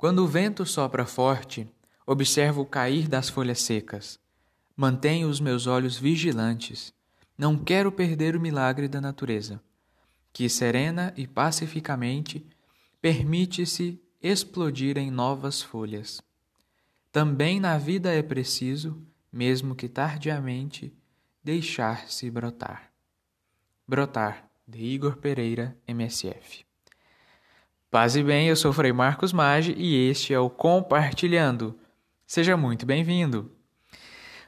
Quando o vento sopra forte, observo o cair das folhas secas. Mantenho os meus olhos vigilantes. Não quero perder o milagre da natureza, que serena e pacificamente permite-se explodir em novas folhas. Também na vida é preciso, mesmo que tardiamente, deixar-se brotar. Brotar, de Igor Pereira, MSF. Paz e bem, eu sou Frei Marcos Maggi e este é o Compartilhando. Seja muito bem-vindo.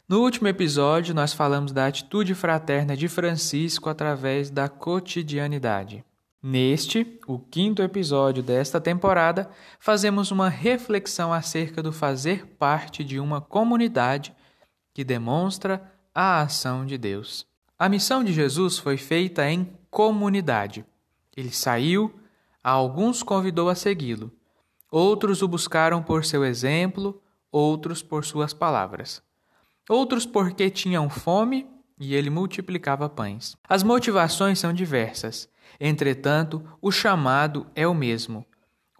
No último episódio, nós falamos da atitude fraterna de Francisco através da cotidianidade. Neste, o quinto episódio desta temporada, fazemos uma reflexão acerca do fazer parte de uma comunidade que demonstra a ação de Deus. A missão de Jesus foi feita em comunidade. Ele saiu, a alguns convidou a segui-lo. Outros o buscaram por seu exemplo, outros por suas palavras. Outros porque tinham fome e ele multiplicava pães. As motivações são diversas. Entretanto, o chamado é o mesmo.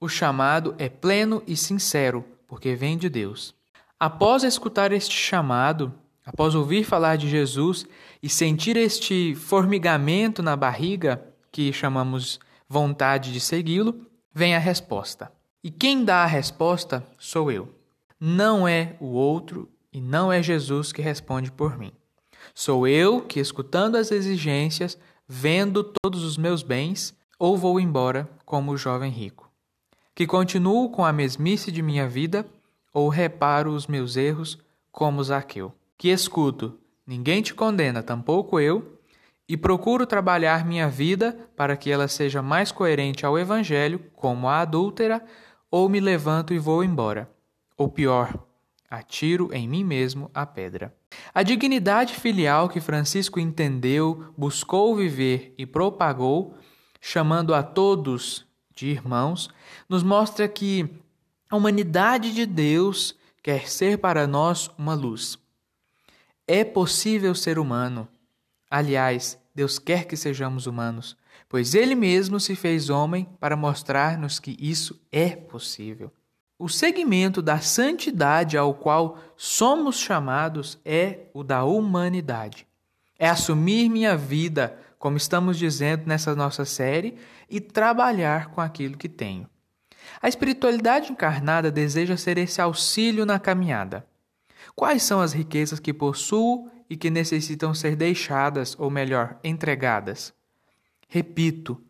O chamado é pleno e sincero, porque vem de Deus. Após escutar este chamado, após ouvir falar de Jesus e sentir este formigamento na barriga, que chamamos vontade de segui-lo, vem a resposta. E quem dá a resposta sou eu. Não é o outro e não é Jesus que responde por mim. Sou eu que, escutando as exigências, vendo todos os meus bens, ou vou embora como o jovem rico. Que continuo com a mesmice de minha vida, ou reparo os meus erros como Zaqueu. Que escuto, ninguém te condena, tampouco eu, e procuro trabalhar minha vida para que ela seja mais coerente ao Evangelho, como a adúltera, ou me levanto e vou embora. Ou pior, atiro em mim mesmo a pedra. A dignidade filial que Francisco entendeu, buscou viver e propagou, chamando a todos de irmãos, nos mostra que a humanidade de Deus quer ser para nós uma luz. É possível ser humano. Aliás, Deus quer que sejamos humanos, pois Ele mesmo se fez homem para mostrar-nos que isso é possível. O segmento da santidade ao qual somos chamados é o da humanidade. É assumir minha vida, como estamos dizendo nessa nossa série, e trabalhar com aquilo que tenho. A espiritualidade encarnada deseja ser esse auxílio na caminhada. Quais são as riquezas que possuo e que necessitam ser deixadas, ou melhor, entregadas. Repito,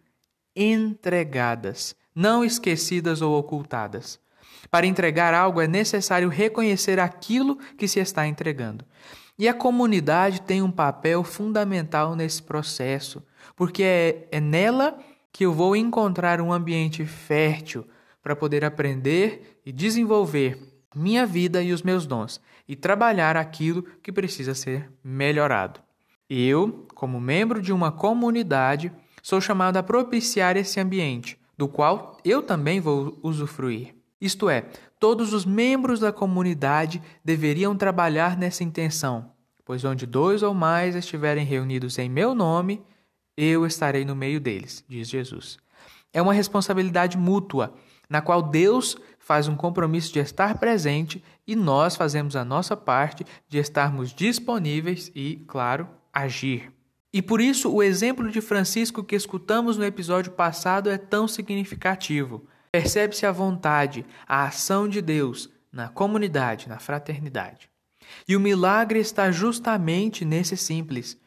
entregadas, não esquecidas ou ocultadas. Para entregar algo é necessário reconhecer aquilo que se está entregando. E a comunidade tem um papel fundamental nesse processo, porque é, é nela que eu vou encontrar um ambiente fértil para poder aprender e desenvolver minha vida e os meus dons e trabalhar aquilo que precisa ser melhorado. Eu, como membro de uma comunidade, sou chamado a propiciar esse ambiente, do qual eu também vou usufruir. Isto é, todos os membros da comunidade deveriam trabalhar nessa intenção, pois onde dois ou mais estiverem reunidos em meu nome, eu estarei no meio deles, diz Jesus. É uma responsabilidade mútua, na qual Deus faz um compromisso de estar presente e nós fazemos a nossa parte de estarmos disponíveis e, claro, agir. E por isso o exemplo de Francisco que escutamos no episódio passado é tão significativo. Percebe-se a vontade, a ação de Deus na comunidade, na fraternidade. E o milagre está justamente nesse simples.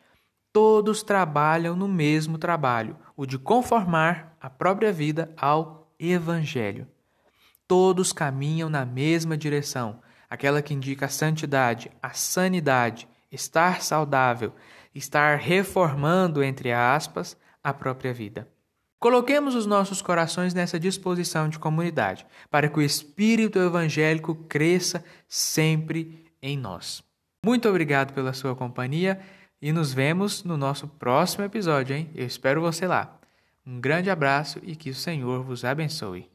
Todos trabalham no mesmo trabalho, o de conformar a própria vida ao Evangelho. Todos caminham na mesma direção, aquela que indica a santidade, a sanidade, estar saudável, estar reformando, entre aspas, a própria vida. Coloquemos os nossos corações nessa disposição de comunidade, para que o espírito evangélico cresça sempre em nós. Muito obrigado pela sua companhia e nos vemos no nosso próximo episódio, hein? Eu espero você lá. Um grande abraço e que o Senhor vos abençoe.